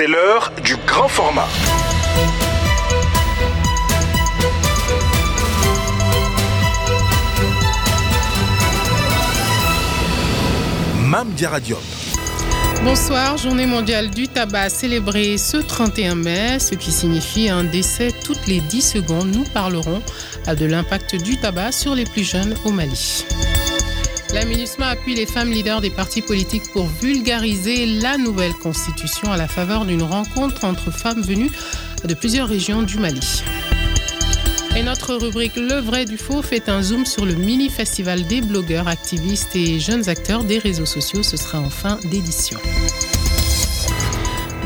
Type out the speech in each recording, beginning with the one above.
C'est l'heure du grand format. Mam Bonsoir, journée mondiale du tabac célébrée ce 31 mai, ce qui signifie un décès toutes les 10 secondes. Nous parlerons de l'impact du tabac sur les plus jeunes au Mali. La MINUSMA appuie les femmes leaders des partis politiques pour vulgariser la nouvelle constitution à la faveur d'une rencontre entre femmes venues de plusieurs régions du Mali. Et notre rubrique Le vrai du faux fait un zoom sur le mini-festival des blogueurs, activistes et jeunes acteurs des réseaux sociaux. Ce sera en fin d'édition.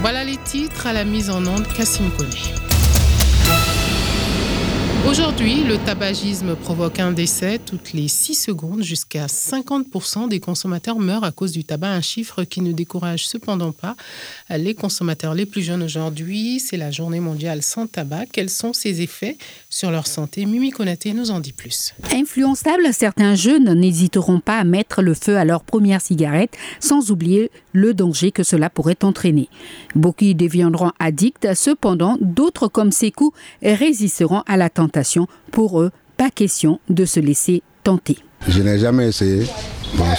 Voilà les titres à la mise en onde Cassim Koné. Aujourd'hui, le tabagisme provoque un décès toutes les 6 secondes. Jusqu'à 50% des consommateurs meurent à cause du tabac, un chiffre qui ne décourage cependant pas les consommateurs les plus jeunes aujourd'hui. C'est la journée mondiale sans tabac. Quels sont ses effets sur leur santé? Mimi Konaté nous en dit plus. Influençables, certains jeunes n'hésiteront pas à mettre le feu à leur première cigarette sans oublier le danger que cela pourrait entraîner. Beaucoup y deviendront addicts, cependant d'autres comme Sekou résisteront à la pour eux, pas question de se laisser tenter. Je n'ai jamais essayé.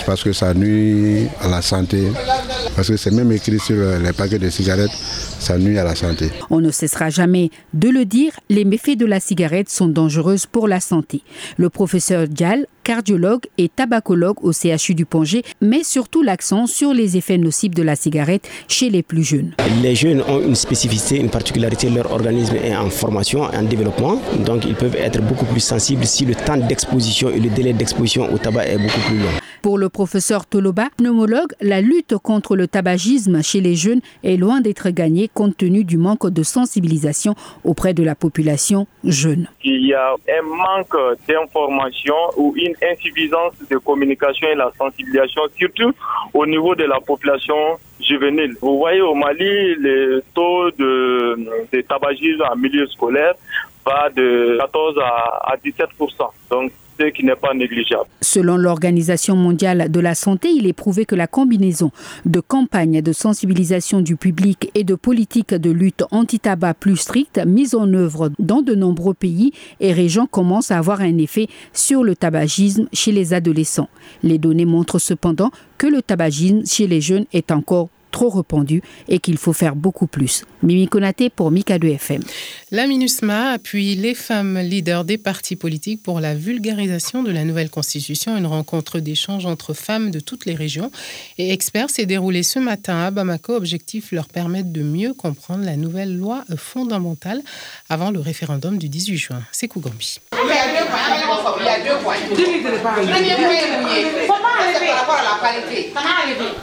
Parce que ça nuit à la santé. Parce que c'est même écrit sur les paquets de cigarettes, ça nuit à la santé. On ne cessera jamais de le dire, les méfaits de la cigarette sont dangereuses pour la santé. Le professeur Dial cardiologue et tabacologue au CHU du Pongé, met surtout l'accent sur les effets nocifs de la cigarette chez les plus jeunes. Les jeunes ont une spécificité, une particularité, leur organisme est en formation, en développement, donc ils peuvent être beaucoup plus sensibles si le temps d'exposition et le délai d'exposition au tabac est beaucoup plus long. Pour le professeur Toloba, pneumologue, la lutte contre le tabagisme chez les jeunes est loin d'être gagnée compte tenu du manque de sensibilisation auprès de la population jeune. Il y a un manque d'information ou une insuffisance de communication et la sensibilisation, surtout au niveau de la population juvénile. Vous voyez au Mali, le taux de, tabagisme en milieu scolaire va de 14 à, à 17 Donc qui n'est pas négligeable. Selon l'Organisation mondiale de la santé, il est prouvé que la combinaison de campagnes de sensibilisation du public et de politiques de lutte anti-tabac plus strictes mises en œuvre dans de nombreux pays et régions commence à avoir un effet sur le tabagisme chez les adolescents. Les données montrent cependant que le tabagisme chez les jeunes est encore trop répandu et qu'il faut faire beaucoup plus. Mimi Konaté pour Mika 2 FM. La MINUSMA appuie les femmes leaders des partis politiques pour la vulgarisation de la nouvelle constitution. Une rencontre d'échange entre femmes de toutes les régions et experts s'est déroulée ce matin à Bamako. Objectif leur permettre de mieux comprendre la nouvelle loi fondamentale avant le référendum du 18 juin. C'est Kougambi.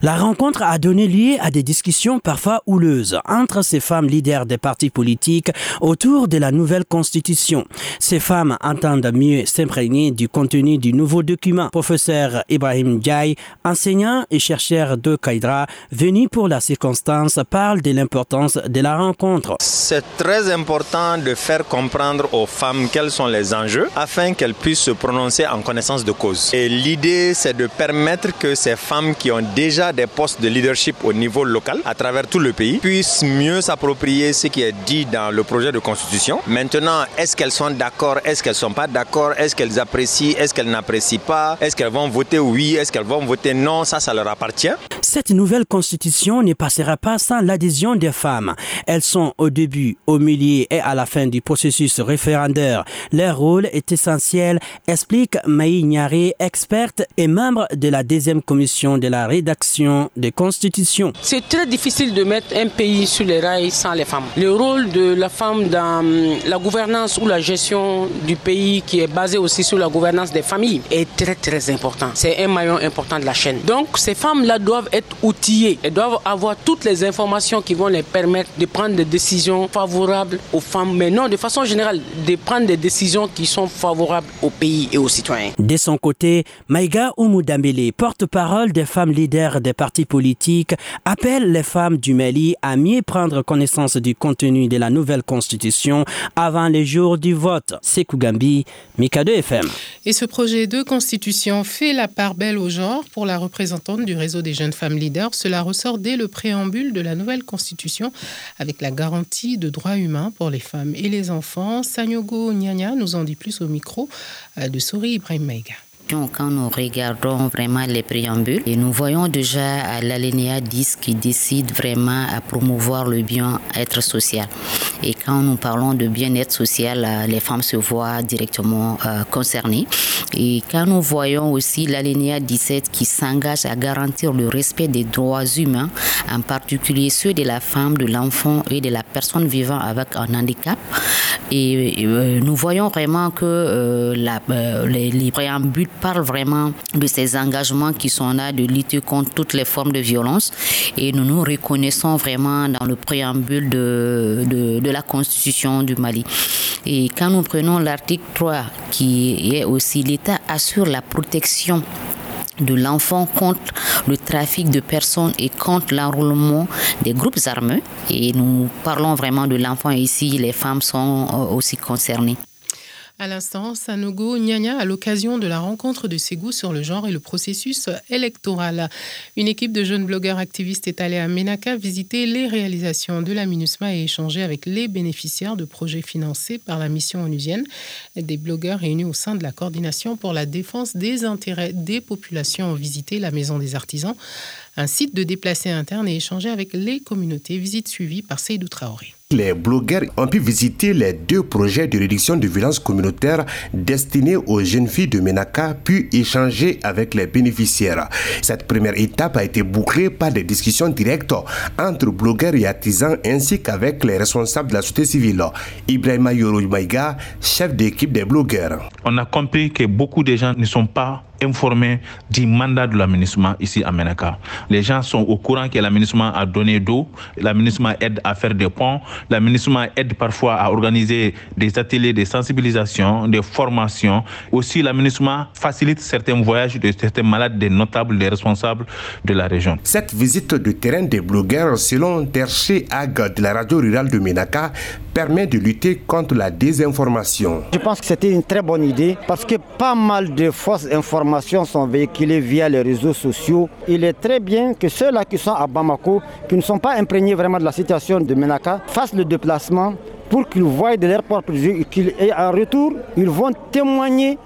La rencontre a donné lieu à des discussions parfois houleuses entre ces femmes leaders des partis politiques autour de la nouvelle constitution. Ces femmes entendent mieux s'imprégner du contenu du nouveau document. Professeur Ibrahim Diaye, enseignant et chercheur de Kaidra, venu pour la circonstance, parle de l'importance de la rencontre. C'est très important de faire comprendre aux femmes quels sont les enjeux afin qu'elles puissent se prononcer en connaissance de cause. Et l'idée, c'est de permettre que ces femmes qui ont déjà des postes de leadership au niveau local à travers tout le pays puissent mieux s'approprier ce qui est dit dans le projet de constitution. Maintenant, est-ce qu'elles sont d'accord, est-ce qu'elles sont pas d'accord, est-ce qu'elles apprécient, est-ce qu'elles n'apprécient pas, est-ce qu'elles vont voter oui, est-ce qu'elles vont voter non, ça, ça leur appartient. Cette nouvelle constitution ne passera pas sans l'adhésion des femmes. Elles sont au début, au milieu et à la fin du processus référendaire. Leur rôle est essentiel, explique Maï Nyari, experte et membre de la deuxième commission de la rédaction des constitutions. C'est très difficile de mettre un pays sur les rails sans les femmes. Le rôle de la femme dans hum, la gouvernance ou la gestion du pays qui est basé aussi sur la gouvernance des familles est très très important. C'est un maillon important de la chaîne. Donc ces femmes-là doivent être outillées. Elles doivent avoir toutes les informations qui vont les permettre de prendre des décisions favorables aux femmes, mais non de façon générale, de prendre des décisions qui sont favorables au pays et aux citoyens. De son côté, Maïga Oumoudambele, porte-parole des femmes leaders des partis politiques, appelle les femmes du Mali à mieux prendre connaissance du contenu de la nouvelle constitution avant les jours du vote. C'est Kougambi, Mikado FM. Et ce projet de constitution fait la part belle au genre pour la représentante du réseau des jeunes femmes femmes leaders. Cela ressort dès le préambule de la nouvelle constitution avec la garantie de droits humains pour les femmes et les enfants. Sanyogo Nyanya nous en dit plus au micro euh, de Sori Ibrahim Maïga quand nous regardons vraiment les préambules, et nous voyons déjà à l'alinéa 10 qui décide vraiment à promouvoir le bien-être social. Et quand nous parlons de bien-être social, euh, les femmes se voient directement euh, concernées. Et quand nous voyons aussi l'alinéa 17 qui s'engage à garantir le respect des droits humains, en particulier ceux de la femme, de l'enfant et de la personne vivant avec un handicap, et euh, nous voyons vraiment que la, les, les préambules parle vraiment de ces engagements qui sont là de lutter contre toutes les formes de violence et nous nous reconnaissons vraiment dans le préambule de, de, de la Constitution du Mali. Et quand nous prenons l'article 3 qui est aussi l'État assure la protection de l'enfant contre le trafic de personnes et contre l'enrôlement des groupes armés. Et nous parlons vraiment de l'enfant ici, les femmes sont euh, aussi concernées. À l'instant, Sanogo Nyanya à l'occasion de la rencontre de ses sur le genre et le processus électoral. Une équipe de jeunes blogueurs activistes est allée à Menaka visiter les réalisations de la MINUSMA et échanger avec les bénéficiaires de projets financés par la mission onusienne. Des blogueurs réunis au sein de la coordination pour la défense des intérêts des populations ont visité la Maison des artisans, un site de déplacés internes et échangé avec les communautés. Visite suivie par Seydou Traoré. Les blogueurs ont pu visiter les deux projets de réduction de violence communautaire destinés aux jeunes filles de Menaka, puis échanger avec les bénéficiaires. Cette première étape a été bouclée par des discussions directes entre blogueurs et artisans ainsi qu'avec les responsables de la société civile. Ibrahima Yoromaïga, chef d'équipe des blogueurs. On a compris que beaucoup de gens ne sont pas informés du mandat de l'aménagement ici à Menaka. Les gens sont au courant que l'aménagement a donné d'eau, l'aménagement aide à faire des ponts, l'aménagement aide parfois à organiser des ateliers de sensibilisation, des formations. Aussi, l'aménagement facilite certains voyages de certains malades, des notables, des responsables de la région. Cette visite de terrain des blogueurs, selon Terché Ag de la radio rurale de Menaka, permet de lutter contre la désinformation. Je pense que c'était une très bonne idée parce que pas mal de fausses informations sont véhiculées via les réseaux sociaux. Il est très bien que ceux-là qui sont à Bamako, qui ne sont pas imprégnés vraiment de la situation de Menaka, fassent le déplacement pour qu'ils voient de leur propre yeux et en retour, ils vont témoigner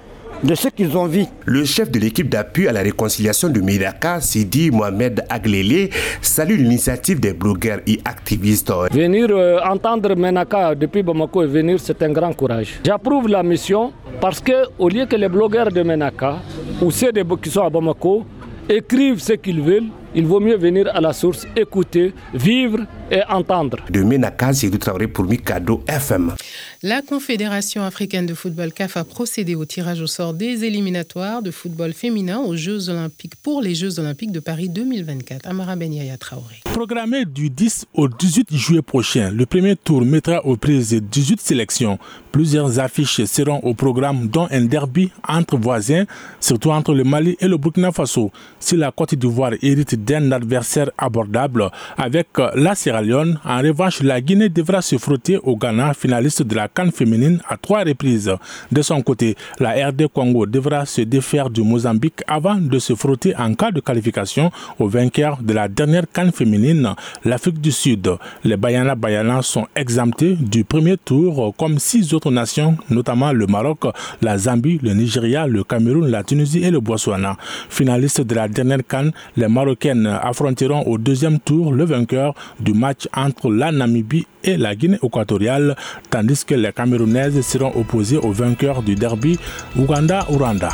de ce qu'ils ont vu. Le chef de l'équipe d'appui à la réconciliation de Miraka, Sidi Mohamed Aglele, salue l'initiative des blogueurs et activistes. Venir euh, entendre Menaka depuis Bamako et venir, c'est un grand courage. J'approuve la mission parce que au lieu que les blogueurs de Menaka ou ceux qui sont à Bamako écrivent ce qu'ils veulent, il vaut mieux venir à la source, écouter, vivre et entendre. De Menaka, c'est travail pour Mikado FM. La Confédération africaine de football CAF a procédé au tirage au sort des éliminatoires de football féminin aux Jeux olympiques pour les Jeux olympiques de Paris 2024. Amara Benyaya Traoré. Programmé du 10 au 18 juillet prochain, le premier tour mettra aux prises 18 sélections. Plusieurs affiches seront au programme, dont un derby entre voisins, surtout entre le Mali et le Burkina Faso. Si la Côte d'Ivoire hérite d'un adversaire abordable avec la Sierra Leone, en revanche, la Guinée devra se frotter au Ghana, finaliste de la Cannes féminine à trois reprises. De son côté, la RD Congo devra se défaire du Mozambique avant de se frotter en cas de qualification au vainqueur de la dernière Cannes féminine, l'Afrique du Sud. Les Bayana Bayana sont exemptés du premier tour comme six autres nations, notamment le Maroc, la Zambie, le Nigeria, le Cameroun, la Tunisie et le Botswana. Finalistes de la dernière Cannes, les Marocaines affronteront au deuxième tour le vainqueur du match entre la Namibie et la Guinée équatoriale, tandis que les Camerounaises seront opposées aux vainqueurs du derby Ouganda-Ouranda.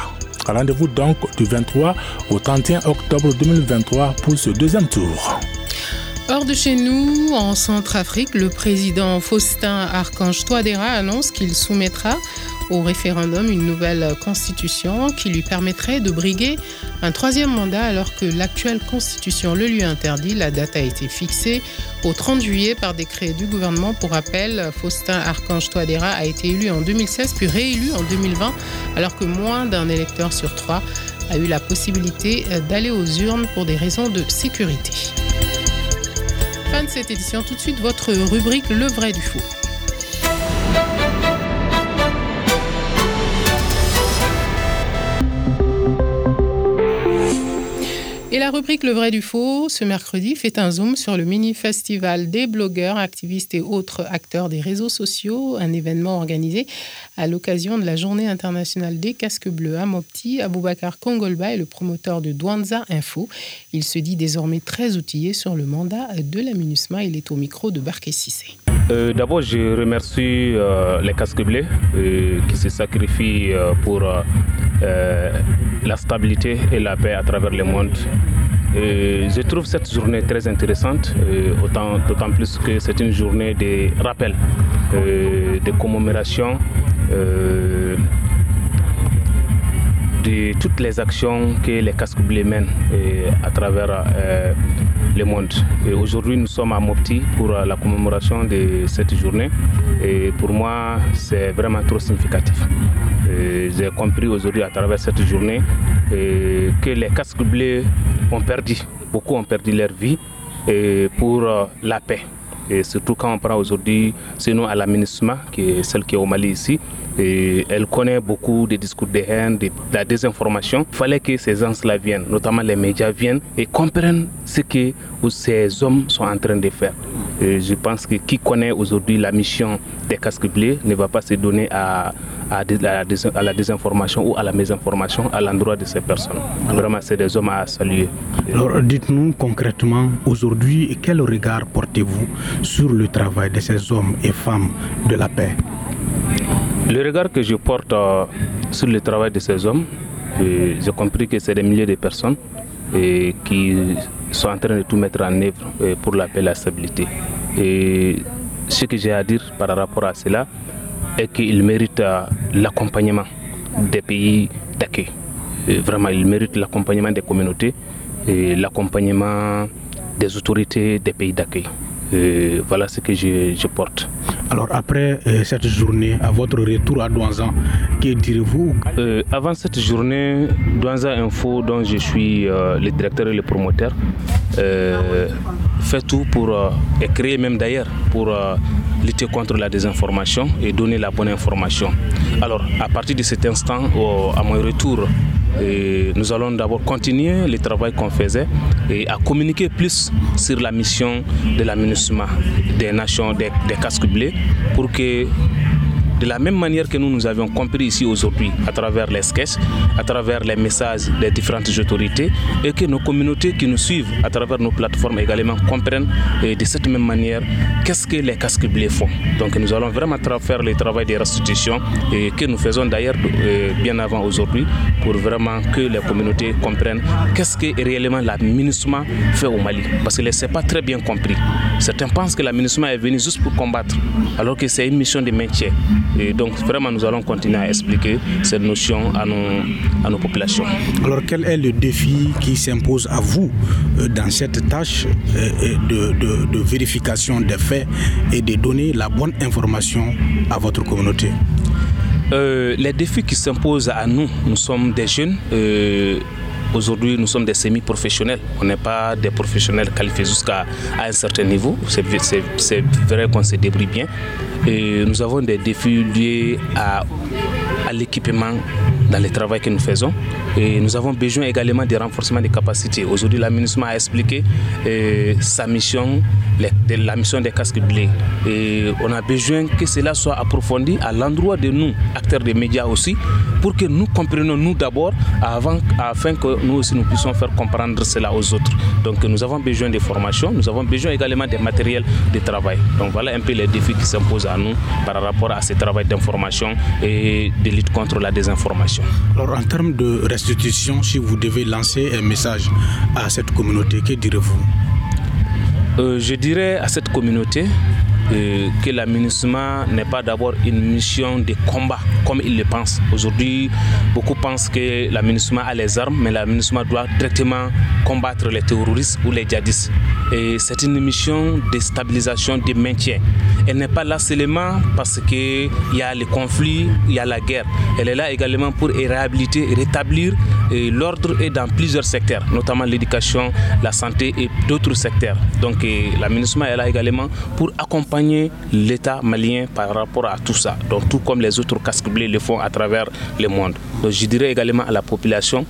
Rendez-vous donc du 23 au 31 octobre 2023 pour ce deuxième tour. Hors de chez nous, en Centrafrique, le président Faustin Archange Touadéra annonce qu'il soumettra au référendum une nouvelle constitution qui lui permettrait de briguer un troisième mandat alors que l'actuelle constitution le lui interdit. La date a été fixée au 30 juillet par décret du gouvernement. Pour rappel, Faustin Archange Touadéra a été élu en 2016 puis réélu en 2020 alors que moins d'un électeur sur trois a eu la possibilité d'aller aux urnes pour des raisons de sécurité. Fin de cette édition, tout de suite votre rubrique Le vrai du faux. Rubrique Le vrai du faux, ce mercredi, fait un zoom sur le mini-festival des blogueurs, activistes et autres acteurs des réseaux sociaux, un événement organisé à l'occasion de la journée internationale des casques bleus à Mopti. Aboubacar Kongolba est le promoteur de Douanza Info. Il se dit désormais très outillé sur le mandat de la MINUSMA. Il est au micro de Barké Sissé. Euh, d'abord, je remercie euh, les casques bleus euh, qui se sacrifient pour la stabilité et la paix à travers le monde. Je trouve cette journée très intéressante, d'autant plus que c'est une journée de rappel, de commémoration de toutes les actions que les casques bleus mènent à travers le monde. Aujourd'hui, nous sommes à Mopti pour la commémoration de cette journée. Et pour moi, c'est vraiment trop significatif. J'ai compris aujourd'hui à travers cette journée que les casques bleus ont perdu, beaucoup ont perdu leur vie pour la paix. Et surtout quand on prend aujourd'hui, nous à la MINUSMA, qui est celle qui est au Mali ici, elle connaît beaucoup des discours de haine, de, la désinformation. Il fallait que ces gens-là viennent, notamment les médias viennent et comprennent ce que ces hommes sont en train de faire. je pense que qui connaît aujourd'hui la mission des casques bleus ne va pas se donner à, à, la, désinformation ou à la mésinformation à l'endroit de ces personnes. Vraiment, c'est des hommes à saluer. Alors, dites-nous concrètement, aujourd'hui, quel regard portez-vous sur le travail de ces hommes et femmes de la paix le regard que je porte euh, sur le travail de ces hommes, j'ai compris que c'est des milliers de personnes qui sont en train de tout mettre en œuvre euh, pour la paix et la stabilité. Et ce que j'ai à dire par rapport à cela est qu'ils méritent euh, l'accompagnement des pays d'accueil. Vraiment, ils méritent l'accompagnement des communautés et l'accompagnement des autorités des pays d'accueil. Voilà ce que je porte. Alors après euh, cette journée, à votre retour à Douanzan, que direz-vous? Euh, Avant cette journée, Douanzan Info, dont je suis euh, le directeur et le promoteur, fait tout pour, et créer même d'ailleurs, pour lutter contre la désinformation et donner la bonne information. Alors à partir de cet instant, à mon retour nous allons d'abord continuer le travail qu'on faisait et à communiquer plus sur la mission de la des nations des, des casques bleus pour que de la même manière que nous nous avions compris ici aujourd'hui, à travers les sketchs, à travers les messages des différentes autorités, et que nos communautés qui nous suivent à travers nos plateformes également comprennent de cette même manière qu'est-ce que les casques bleus font. Donc nous allons vraiment faire le travail de restitution et que nous faisons d'ailleurs euh, bien avant aujourd'hui pour vraiment que les communautés comprennent qu'est-ce que réellement la MINUSMA fait au Mali. Parce que ce n'est pas très bien compris. Certains pensent que la MINUSMA est venue juste pour combattre, alors que c'est une mission de maintien. Et donc vraiment nous allons continuer à expliquer cette notion à nos, à nos populations. Alors quel est le défi qui s'impose à vous euh, dans cette tâche euh, de, de, de vérification des faits et de donner la bonne information à votre communauté? Euh, les défis qui s'imposent à nous, nous sommes des jeunes. Aujourd'hui, nous sommes des semi-professionnels. On n'est pas des professionnels qualifiés jusqu'à un certain niveau. C'est vrai qu'on se débrouille bien. Et nous avons des défis liés à, l'équipement dans le travail que nous faisons. Et nous avons besoin également de renforcement des capacités. Aujourd'hui, la ministre a expliqué euh, sa mission, la mission des casques bleus. Et on a besoin que cela soit approfondi à l'endroit de nous, acteurs des médias aussi, pour que nous comprenions nous d'abord, afin que nous aussi nous puissions faire comprendre cela aux autres. Donc nous avons besoin de formation, nous avons besoin également des matériels de travail. Donc voilà un peu les défis qui s'imposent à nous par rapport à ce travail d'information et de lutte contre la désinformation. Alors en termes de restitution, si vous devez lancer un message à cette communauté, que direz-vous? Euh, Je dirais à cette communauté euh, que l'aménagement n'est pas d'abord une mission de combat comme ils le pensent. Aujourd'hui, beaucoup pensent que l'aménagement a les armes, mais l'aménagement doit directement combattre les terroristes ou les djihadistes. C'est une mission de stabilisation, de maintien. Elle n'est pas là seulement parce qu'il y a les conflits, il y a la guerre. Elle est là également pour réhabiliter rétablir l'ordre dans plusieurs secteurs, notamment l'éducation, la santé et d'autres secteurs. Donc l'aménagement est là également pour accompagner l'État malien par rapport à tout ça. Donc tout comme les autres casques bleus le font à travers le monde. Donc je dirais également à la population,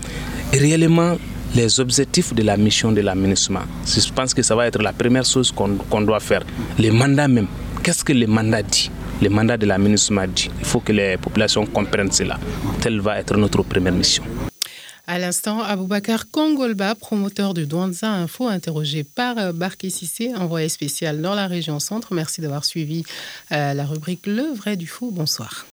réellement les objectifs de la mission de la Je pense que ça va être la première chose qu'on doit faire. Les mandats même. Qu'est-ce que le mandat dit? Le mandat de la dit. Il faut que les populations comprennent cela. Telle va être notre première mission. À l'instant, Aboubakar Kongolba, promoteur de Douanza Info, interrogé par euh, Barké Sissé, envoyé spécial dans la région centre. Merci d'avoir suivi euh, la rubrique Le vrai du faux. Bonsoir.